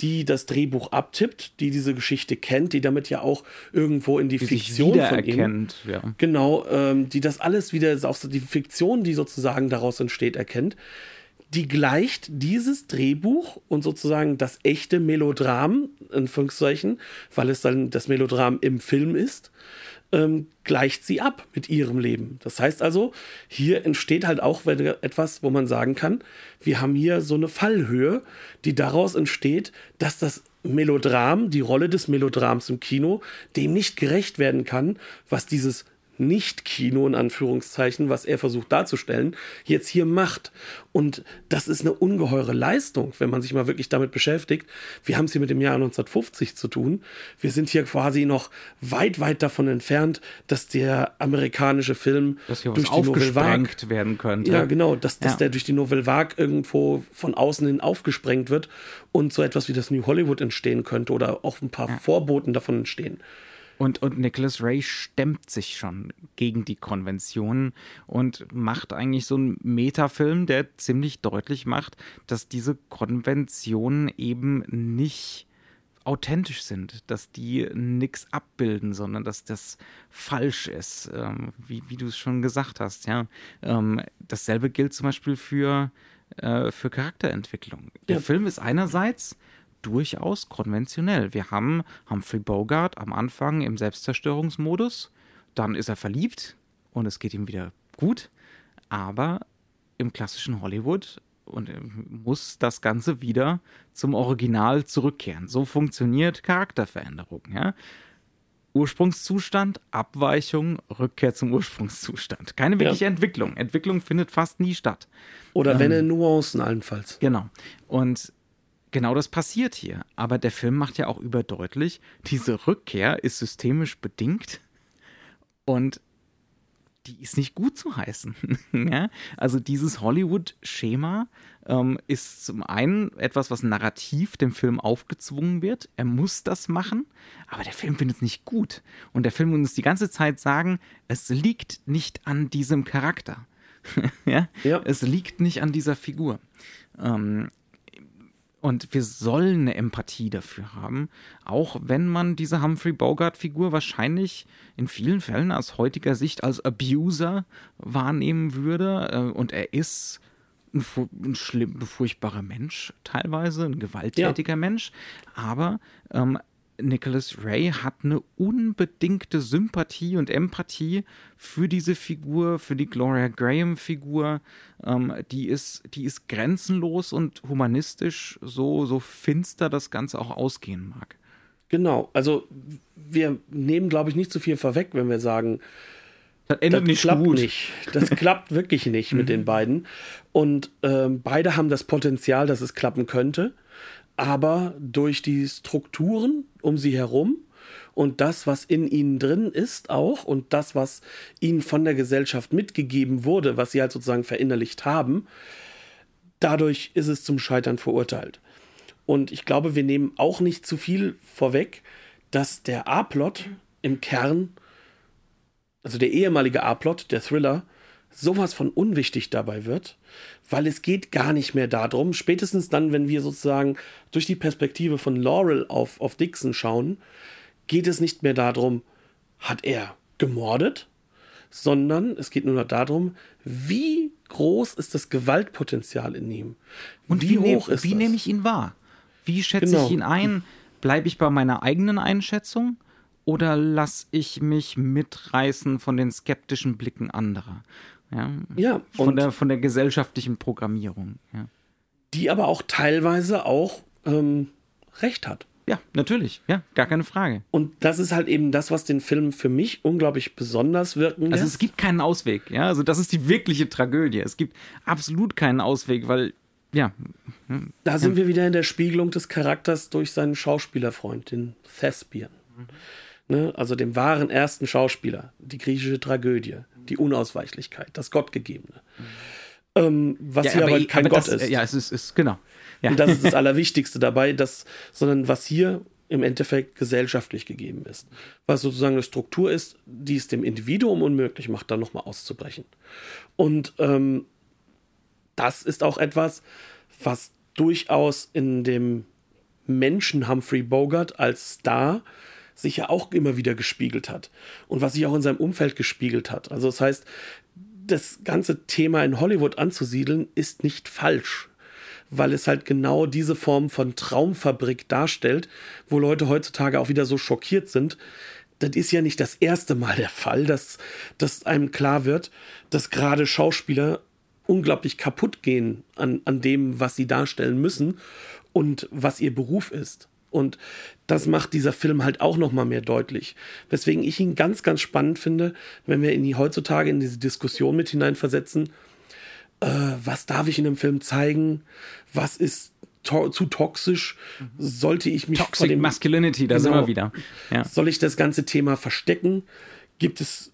die das Drehbuch abtippt, die diese Geschichte kennt, die damit ja auch irgendwo in die, die Fiktion von ihm, ja. genau, ähm, die das alles wieder, auch so die Fiktion, die sozusagen daraus entsteht, erkennt, die gleicht dieses Drehbuch und sozusagen das echte Melodram, in Anführungszeichen, weil es dann das Melodram im Film ist, ähm, gleicht sie ab mit ihrem Leben. Das heißt also, hier entsteht halt auch etwas, wo man sagen kann, wir haben hier so eine Fallhöhe, die daraus entsteht, dass das Melodram, die Rolle des Melodrams im Kino, dem nicht gerecht werden kann, was dieses nicht-Kino in Anführungszeichen, was er versucht darzustellen, jetzt hier macht. Und das ist eine ungeheure Leistung, wenn man sich mal wirklich damit beschäftigt. Wir haben es hier mit dem Jahr 1950 zu tun. Wir sind hier quasi noch weit, weit davon entfernt, dass der amerikanische Film durch die Nouvelle Vague werden könnte. Ja, genau, dass, dass ja. der durch die Nouvelle Vague irgendwo von außen hin aufgesprengt wird und so etwas wie das New Hollywood entstehen könnte oder auch ein paar ja. Vorboten davon entstehen. Und, und Nicholas Ray stemmt sich schon gegen die Konventionen und macht eigentlich so einen Metafilm, der ziemlich deutlich macht, dass diese Konventionen eben nicht authentisch sind, dass die nichts abbilden, sondern dass das falsch ist, ähm, wie, wie du es schon gesagt hast. Ja? Ähm, dasselbe gilt zum Beispiel für, äh, für Charakterentwicklung. Der ja. Film ist einerseits durchaus konventionell. Wir haben Humphrey Bogart am Anfang im Selbstzerstörungsmodus, dann ist er verliebt und es geht ihm wieder gut, aber im klassischen Hollywood und muss das Ganze wieder zum Original zurückkehren. So funktioniert Charakterveränderung. Ja? Ursprungszustand, Abweichung, Rückkehr zum Ursprungszustand. Keine wirkliche ja. Entwicklung. Entwicklung findet fast nie statt. Oder ähm, wenn in Nuancen allenfalls. Genau. Und genau das passiert hier. Aber der Film macht ja auch überdeutlich, diese Rückkehr ist systemisch bedingt und die ist nicht gut zu heißen. ja? Also dieses Hollywood-Schema ähm, ist zum einen etwas, was narrativ dem Film aufgezwungen wird. Er muss das machen, aber der Film findet es nicht gut. Und der Film muss uns die ganze Zeit sagen, es liegt nicht an diesem Charakter. ja? ja? Es liegt nicht an dieser Figur. Ähm, und wir sollen eine Empathie dafür haben, auch wenn man diese Humphrey Bogart-Figur wahrscheinlich in vielen Fällen aus heutiger Sicht als Abuser wahrnehmen würde. Äh, und er ist ein, ein schlimm, furchtbarer Mensch teilweise, ein gewalttätiger ja. Mensch. Aber ähm, Nicholas Ray hat eine unbedingte Sympathie und Empathie für diese Figur, für die Gloria Graham-Figur. Ähm, die, ist, die ist grenzenlos und humanistisch, so, so finster das Ganze auch ausgehen mag. Genau, also wir nehmen, glaube ich, nicht zu viel vorweg, wenn wir sagen, das das nicht klappt gut. nicht. Das klappt wirklich nicht mit den beiden. Und ähm, beide haben das Potenzial, dass es klappen könnte aber durch die Strukturen um sie herum und das, was in ihnen drin ist auch und das, was ihnen von der Gesellschaft mitgegeben wurde, was sie halt sozusagen verinnerlicht haben, dadurch ist es zum Scheitern verurteilt. Und ich glaube, wir nehmen auch nicht zu viel vorweg, dass der A-Plot im Kern, also der ehemalige A-Plot, der Thriller, sowas von unwichtig dabei wird, weil es geht gar nicht mehr darum, spätestens dann, wenn wir sozusagen durch die Perspektive von Laurel auf, auf Dixon schauen, geht es nicht mehr darum, hat er gemordet, sondern es geht nur noch darum, wie groß ist das Gewaltpotenzial in ihm? Und wie, wie hoch ist Wie das? nehme ich ihn wahr? Wie schätze genau. ich ihn ein? Bleibe ich bei meiner eigenen Einschätzung oder lasse ich mich mitreißen von den skeptischen Blicken anderer? Ja, ja von, der, von der gesellschaftlichen Programmierung. Ja. Die aber auch teilweise auch ähm, recht hat. Ja, natürlich. Ja, gar keine Frage. Und das ist halt eben das, was den Film für mich unglaublich besonders wirken lässt. Also es gibt keinen Ausweg. Ja, also das ist die wirkliche Tragödie. Es gibt absolut keinen Ausweg, weil ja. Da sind wir wieder in der Spiegelung des Charakters durch seinen Schauspielerfreund, den Thespian. Mhm. Ne? Also dem wahren ersten Schauspieler, die griechische Tragödie, die Unausweichlichkeit, das Gottgegebene. Mhm. Ähm, was ja, hier aber, aber kein aber Gott das, ist. Ja, es ist, ist genau. Ja. Und das ist das Allerwichtigste dabei, dass, sondern was hier im Endeffekt gesellschaftlich gegeben ist. Was sozusagen eine Struktur ist, die es dem Individuum unmöglich macht, da nochmal auszubrechen. Und ähm, das ist auch etwas, was durchaus in dem Menschen Humphrey Bogart als Star sich ja auch immer wieder gespiegelt hat und was sich auch in seinem Umfeld gespiegelt hat. Also das heißt, das ganze Thema in Hollywood anzusiedeln ist nicht falsch weil es halt genau diese Form von Traumfabrik darstellt, wo Leute heutzutage auch wieder so schockiert sind. Das ist ja nicht das erste Mal der Fall, dass, dass einem klar wird, dass gerade Schauspieler unglaublich kaputt gehen an, an dem, was sie darstellen müssen und was ihr Beruf ist. Und das macht dieser Film halt auch noch mal mehr deutlich. Weswegen ich ihn ganz, ganz spannend finde, wenn wir ihn heutzutage in diese Diskussion mit hineinversetzen, äh, was darf ich in einem Film zeigen, was ist to zu toxisch, sollte ich mich Toxic dem, Masculinity, da genau, sind wir wieder. Ja. Soll ich das ganze Thema verstecken? Gibt es,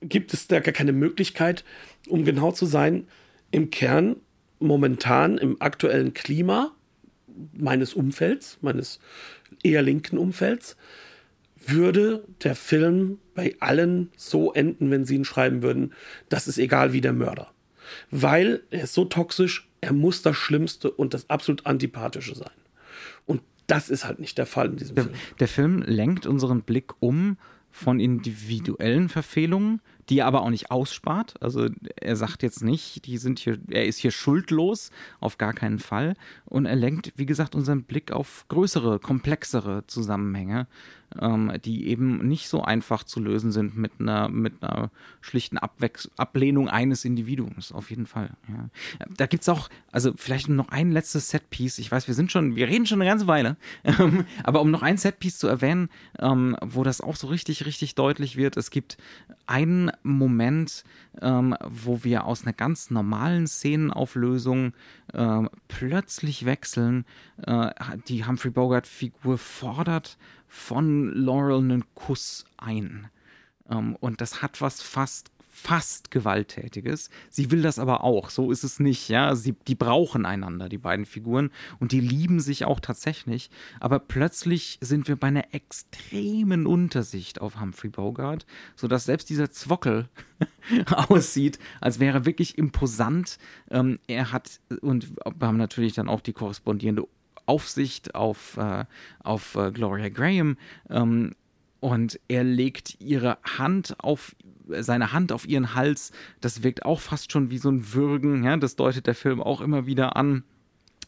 gibt es da gar keine Möglichkeit, um genau zu sein, im Kern momentan im aktuellen Klima meines Umfelds, meines eher linken Umfelds, würde der Film bei allen so enden, wenn sie ihn schreiben würden, das ist egal wie der Mörder weil er ist so toxisch, er muss das Schlimmste und das absolut Antipathische sein. Und das ist halt nicht der Fall in diesem der, Film. Der Film lenkt unseren Blick um von individuellen Verfehlungen, die er aber auch nicht ausspart. Also er sagt jetzt nicht, die sind hier, er ist hier schuldlos, auf gar keinen Fall. Und er lenkt, wie gesagt, unseren Blick auf größere, komplexere Zusammenhänge ähm, die eben nicht so einfach zu lösen sind mit einer, mit einer schlichten Abwex Ablehnung eines Individuums, auf jeden Fall. Ja. Da gibt es auch, also vielleicht noch ein letztes Setpiece. Ich weiß, wir sind schon, wir reden schon eine ganze Weile, ähm, aber um noch ein Setpiece zu erwähnen, ähm, wo das auch so richtig, richtig deutlich wird, es gibt einen Moment, ähm, wo wir aus einer ganz normalen Szenenauflösung äh, plötzlich wechseln. Äh, die Humphrey Bogart-Figur fordert von Laurel einen Kuss ein. Ähm, und das hat was fast fast Gewalttätiges. Sie will das aber auch. So ist es nicht. Ja, sie, die brauchen einander, die beiden Figuren, und die lieben sich auch tatsächlich. Aber plötzlich sind wir bei einer extremen Untersicht auf Humphrey Bogart, sodass selbst dieser Zwockel aussieht, als wäre er wirklich imposant. Ähm, er hat und wir haben natürlich dann auch die korrespondierende Aufsicht auf, äh, auf äh, Gloria Graham. Ähm, und er legt ihre Hand auf seine Hand auf ihren Hals. Das wirkt auch fast schon wie so ein Würgen. Ja? Das deutet der Film auch immer wieder an.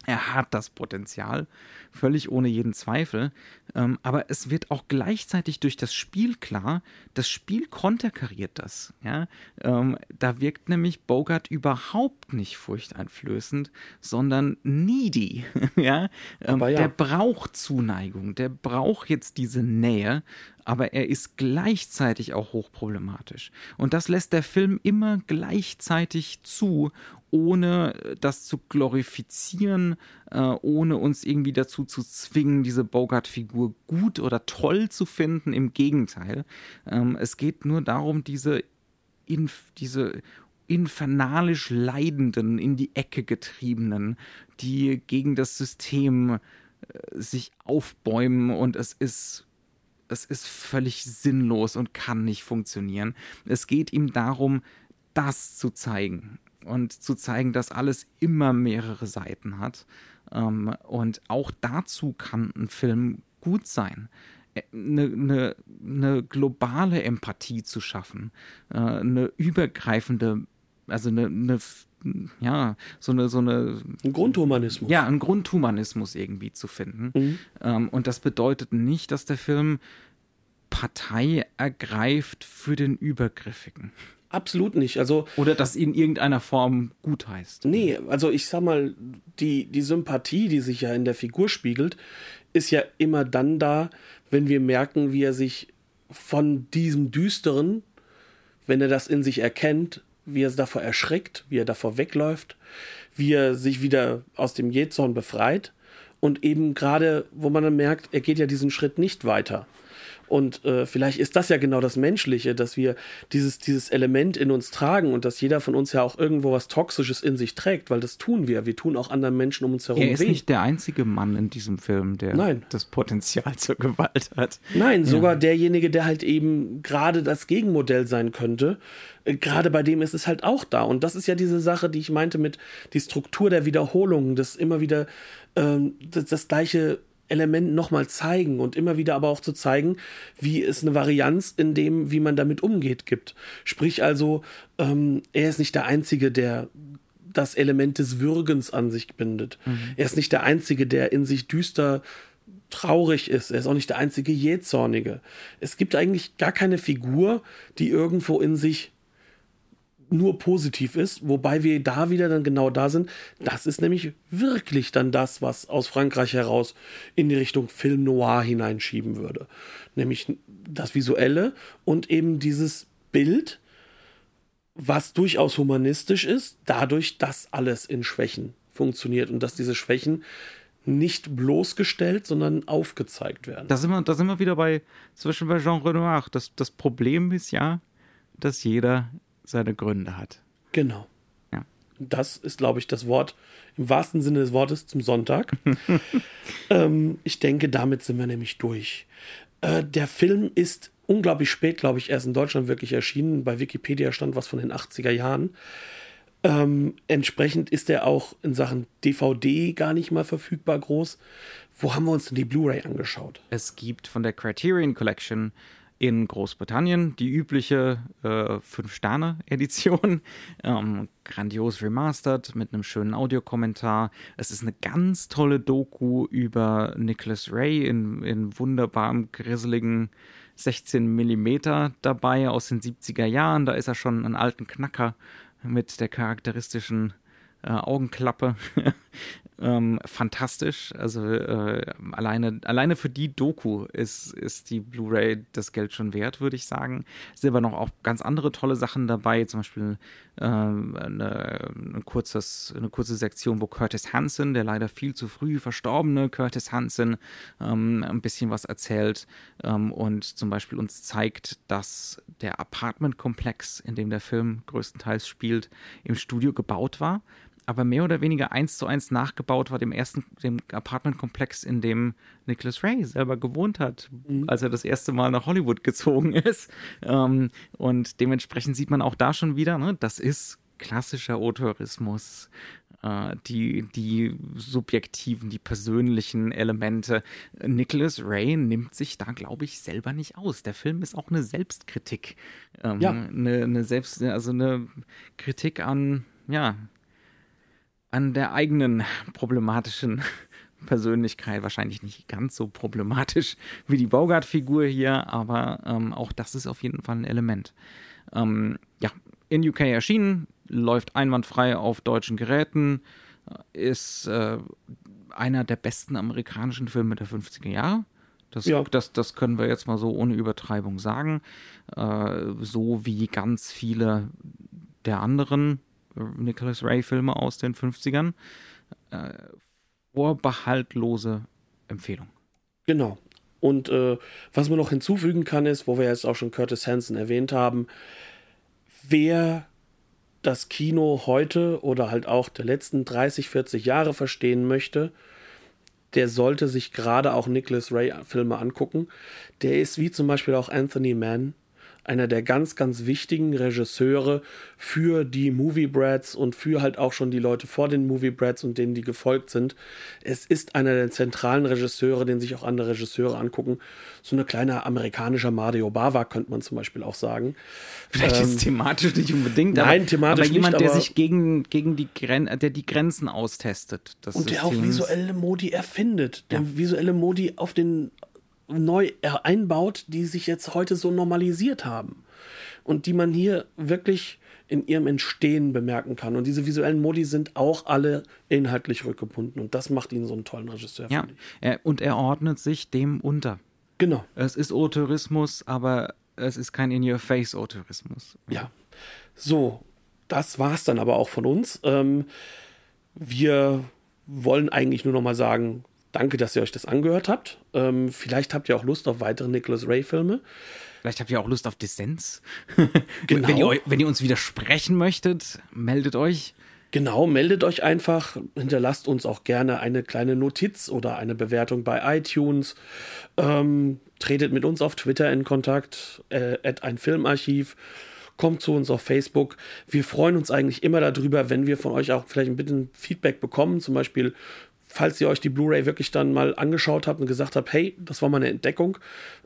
Er hat das Potenzial, völlig ohne jeden Zweifel. Ähm, aber es wird auch gleichzeitig durch das Spiel klar, das Spiel konterkariert das. Ja? Ähm, da wirkt nämlich Bogart überhaupt nicht furchteinflößend, sondern needy. ja? Ähm, ja? Der braucht Zuneigung, der braucht jetzt diese Nähe, aber er ist gleichzeitig auch hochproblematisch. Und das lässt der Film immer gleichzeitig zu, ohne das zu glorifizieren, äh, ohne uns irgendwie dazu zu zwingen, diese Bogart-Figur gut oder toll zu finden. Im Gegenteil. Ähm, es geht nur darum, diese, inf diese infernalisch Leidenden, in die Ecke getriebenen, die gegen das System äh, sich aufbäumen und es ist es ist völlig sinnlos und kann nicht funktionieren. Es geht ihm darum, das zu zeigen und zu zeigen, dass alles immer mehrere Seiten hat. Ähm, und auch dazu kann ein Film gut sein. Eine, eine, eine globale Empathie zu schaffen, äh, eine übergreifende, also eine, eine ja, so eine, so eine. Ein Grundhumanismus. Ja, ein Grundhumanismus irgendwie zu finden. Mhm. Ähm, und das bedeutet nicht, dass der Film Partei ergreift für den Übergriffigen. Absolut nicht. Also, Oder das in irgendeiner Form gut heißt. Nee, also ich sag mal, die, die Sympathie, die sich ja in der Figur spiegelt, ist ja immer dann da, wenn wir merken, wie er sich von diesem Düsteren, wenn er das in sich erkennt, wie er davor erschreckt, wie er davor wegläuft, wie er sich wieder aus dem Jezorn befreit und eben gerade, wo man dann merkt, er geht ja diesen Schritt nicht weiter. Und äh, vielleicht ist das ja genau das Menschliche, dass wir dieses, dieses Element in uns tragen und dass jeder von uns ja auch irgendwo was Toxisches in sich trägt, weil das tun wir. Wir tun auch anderen Menschen um uns herum. Er ist weh. nicht der einzige Mann in diesem Film, der Nein. das Potenzial zur Gewalt hat. Nein, sogar derjenige, der halt eben gerade das Gegenmodell sein könnte. Äh, gerade bei dem ist es halt auch da. Und das ist ja diese Sache, die ich meinte mit die Struktur der Wiederholung, das immer wieder ähm, das, das gleiche Element nochmal zeigen und immer wieder aber auch zu zeigen, wie es eine Varianz in dem, wie man damit umgeht, gibt. Sprich also, ähm, er ist nicht der Einzige, der das Element des Würgens an sich bindet. Mhm. Er ist nicht der Einzige, der in sich düster traurig ist. Er ist auch nicht der einzige Jähzornige. Es gibt eigentlich gar keine Figur, die irgendwo in sich nur positiv ist, wobei wir da wieder dann genau da sind. Das ist nämlich wirklich dann das, was aus Frankreich heraus in die Richtung Film Noir hineinschieben würde. Nämlich das Visuelle und eben dieses Bild, was durchaus humanistisch ist, dadurch, dass alles in Schwächen funktioniert und dass diese Schwächen nicht bloßgestellt, sondern aufgezeigt werden. Da sind wir, da sind wir wieder bei, zwischen bei Jean Renoir. Das, das Problem ist ja, dass jeder seine Gründe hat. Genau. Ja. Das ist, glaube ich, das Wort im wahrsten Sinne des Wortes zum Sonntag. ähm, ich denke, damit sind wir nämlich durch. Äh, der Film ist unglaublich spät, glaube ich, erst in Deutschland wirklich erschienen. Bei Wikipedia stand was von den 80er Jahren. Ähm, entsprechend ist er auch in Sachen DVD gar nicht mal verfügbar groß. Wo haben wir uns denn die Blu-ray angeschaut? Es gibt von der Criterion Collection in Großbritannien die übliche äh, 5-Sterne-Edition. Ähm, grandios remastered mit einem schönen Audiokommentar. Es ist eine ganz tolle Doku über Nicholas Ray in, in wunderbarem, grisseligen 16 mm dabei aus den 70er Jahren. Da ist er schon einen alten Knacker mit der charakteristischen äh, Augenklappe. ähm, fantastisch. Also äh, alleine, alleine für die Doku ist, ist die Blu-ray das Geld schon wert, würde ich sagen. Es sind aber noch auch ganz andere tolle Sachen dabei, zum Beispiel äh, eine, ein kurzes, eine kurze Sektion, wo Curtis Hanson, der leider viel zu früh verstorbene Curtis Hanson, ähm, ein bisschen was erzählt ähm, und zum Beispiel uns zeigt, dass der Apartmentkomplex, in dem der Film größtenteils spielt, im Studio gebaut war aber mehr oder weniger eins zu eins nachgebaut war dem ersten, dem Apartmentkomplex, in dem Nicholas Ray selber gewohnt hat, mhm. als er das erste Mal nach Hollywood gezogen ist. Ähm, und dementsprechend sieht man auch da schon wieder, ne, das ist klassischer Autorismus. Äh, die, die subjektiven, die persönlichen Elemente. Nicholas Ray nimmt sich da, glaube ich, selber nicht aus. Der Film ist auch eine Selbstkritik. Ähm, ja. Eine, eine Selbst, also eine Kritik an, ja, an der eigenen problematischen Persönlichkeit, wahrscheinlich nicht ganz so problematisch wie die Bogart-Figur hier, aber ähm, auch das ist auf jeden Fall ein Element. Ähm, ja, in UK erschienen, läuft einwandfrei auf deutschen Geräten, äh, ist äh, einer der besten amerikanischen Filme der 50er Jahre. Das, ja. das, das können wir jetzt mal so ohne Übertreibung sagen. Äh, so wie ganz viele der anderen Nicholas Ray-Filme aus den 50ern. Äh, vorbehaltlose Empfehlung. Genau. Und äh, was man noch hinzufügen kann, ist, wo wir jetzt auch schon Curtis Hanson erwähnt haben, wer das Kino heute oder halt auch der letzten 30, 40 Jahre verstehen möchte, der sollte sich gerade auch Nicholas Ray Filme angucken. Der ist wie zum Beispiel auch Anthony Mann einer der ganz, ganz wichtigen Regisseure für die Movie Brats und für halt auch schon die Leute vor den Movie Brats und denen, die gefolgt sind. Es ist einer der zentralen Regisseure, den sich auch andere Regisseure angucken. So eine kleine amerikanischer Mario Bava könnte man zum Beispiel auch sagen. Vielleicht ähm, ist thematisch nicht unbedingt, nein, aber, thematisch aber jemand, nicht, der sich gegen, gegen die Gren der die Grenzen austestet. und der auch visuelle Modi erfindet, der ja. visuelle Modi auf den neu einbaut, die sich jetzt heute so normalisiert haben und die man hier wirklich in ihrem Entstehen bemerken kann. Und diese visuellen Modi sind auch alle inhaltlich rückgebunden und das macht ihn so einen tollen Regisseur. Ja, er, und er ordnet sich dem unter. Genau. Es ist Autorismus, aber es ist kein In-Your-Face-Autorismus. Ja. So, das war es dann aber auch von uns. Ähm, wir wollen eigentlich nur noch mal sagen, Danke, dass ihr euch das angehört habt. Ähm, vielleicht habt ihr auch Lust auf weitere Nicholas Ray-Filme. Vielleicht habt ihr auch Lust auf Dissens. genau. wenn, ihr, wenn ihr uns widersprechen möchtet, meldet euch. Genau, meldet euch einfach, hinterlasst uns auch gerne eine kleine Notiz oder eine Bewertung bei iTunes. Ähm, tretet mit uns auf Twitter in Kontakt, äh, ein Filmarchiv. Kommt zu uns auf Facebook. Wir freuen uns eigentlich immer darüber, wenn wir von euch auch vielleicht ein bisschen Feedback bekommen. Zum Beispiel, falls ihr euch die Blu-ray wirklich dann mal angeschaut habt und gesagt habt, hey, das war mal eine Entdeckung,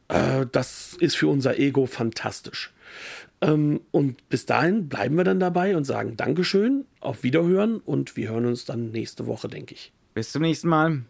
äh, das ist für unser Ego fantastisch. Ähm, und bis dahin bleiben wir dann dabei und sagen Dankeschön, auf Wiederhören und wir hören uns dann nächste Woche, denke ich. Bis zum nächsten Mal.